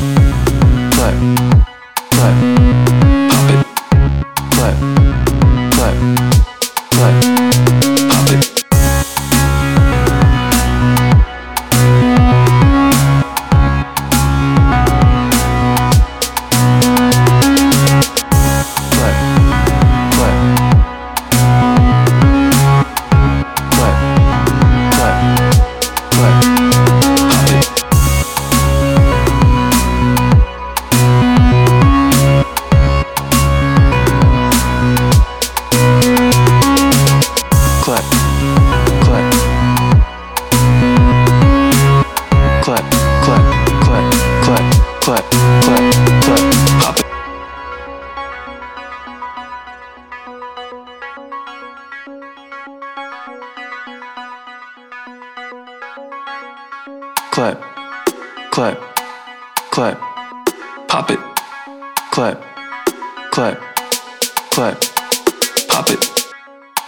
clap, clap, pop it, clap, clap. clap, clap, clap, clap, pop it. Clap, clap, clap, pop it. Clap, clap, clap, pop it.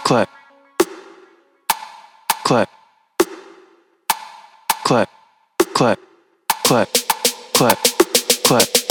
Clap, clap, clap, clap, clap clap, clap.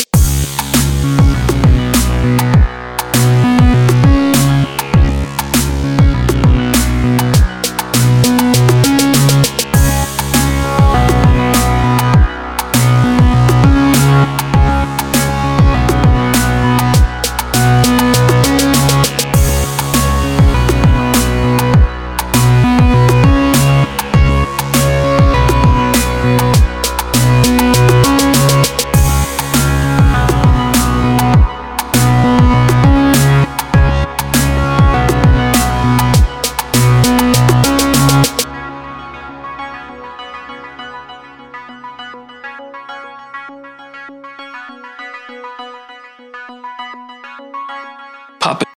pop